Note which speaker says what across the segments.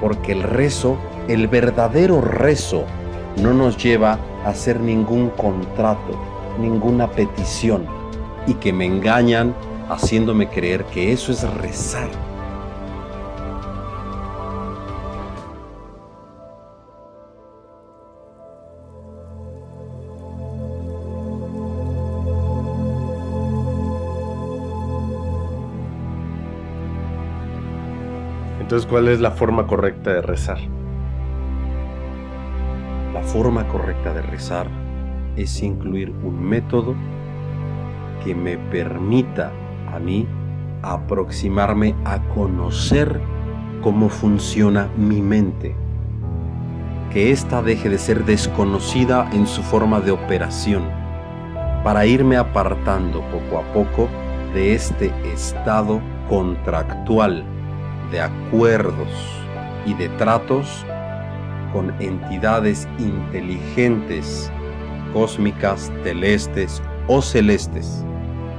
Speaker 1: porque el rezo, el verdadero rezo, no nos lleva a hacer ningún contrato, ninguna petición, y que me engañan haciéndome creer que eso es rezar.
Speaker 2: Entonces, ¿cuál es la forma correcta de rezar?
Speaker 1: La forma correcta de rezar es incluir un método que me permita a mí aproximarme a conocer cómo funciona mi mente. Que ésta deje de ser desconocida en su forma de operación, para irme apartando poco a poco de este estado contractual de acuerdos y de tratos con entidades inteligentes, cósmicas, celestes o celestes,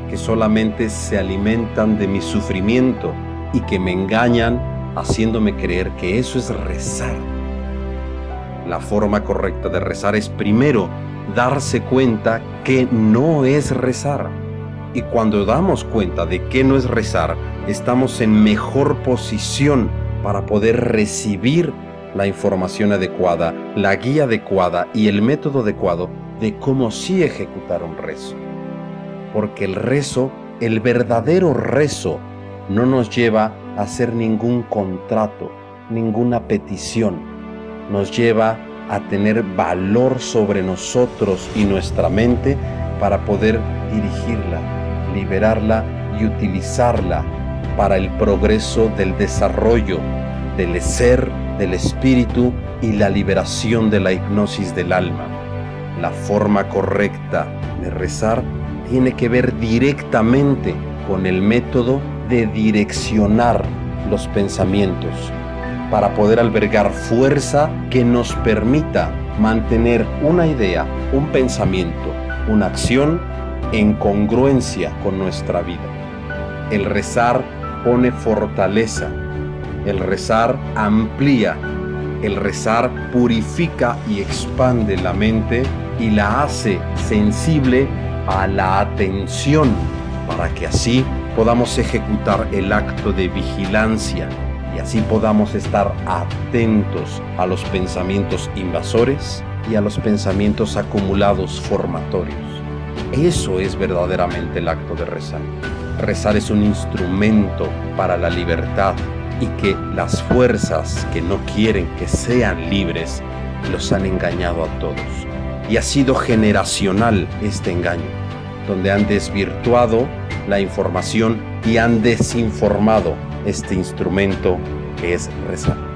Speaker 1: que solamente se alimentan de mi sufrimiento y que me engañan haciéndome creer que eso es rezar. La forma correcta de rezar es primero darse cuenta que no es rezar y cuando damos cuenta de que no es rezar, estamos en mejor posición para poder recibir la información adecuada, la guía adecuada y el método adecuado de cómo sí ejecutar un rezo. Porque el rezo, el verdadero rezo, no nos lleva a hacer ningún contrato, ninguna petición. Nos lleva a tener valor sobre nosotros y nuestra mente para poder dirigirla, liberarla y utilizarla para el progreso del desarrollo del ser, del espíritu y la liberación de la hipnosis del alma. La forma correcta de rezar tiene que ver directamente con el método de direccionar los pensamientos para poder albergar fuerza que nos permita mantener una idea, un pensamiento, una acción en congruencia con nuestra vida. El rezar pone fortaleza, el rezar amplía, el rezar purifica y expande la mente y la hace sensible a la atención para que así podamos ejecutar el acto de vigilancia y así podamos estar atentos a los pensamientos invasores y a los pensamientos acumulados formatorios. Eso es verdaderamente el acto de rezar. Rezar es un instrumento para la libertad y que las fuerzas que no quieren que sean libres los han engañado a todos. Y ha sido generacional este engaño, donde han desvirtuado la información y han desinformado este instrumento que es rezar.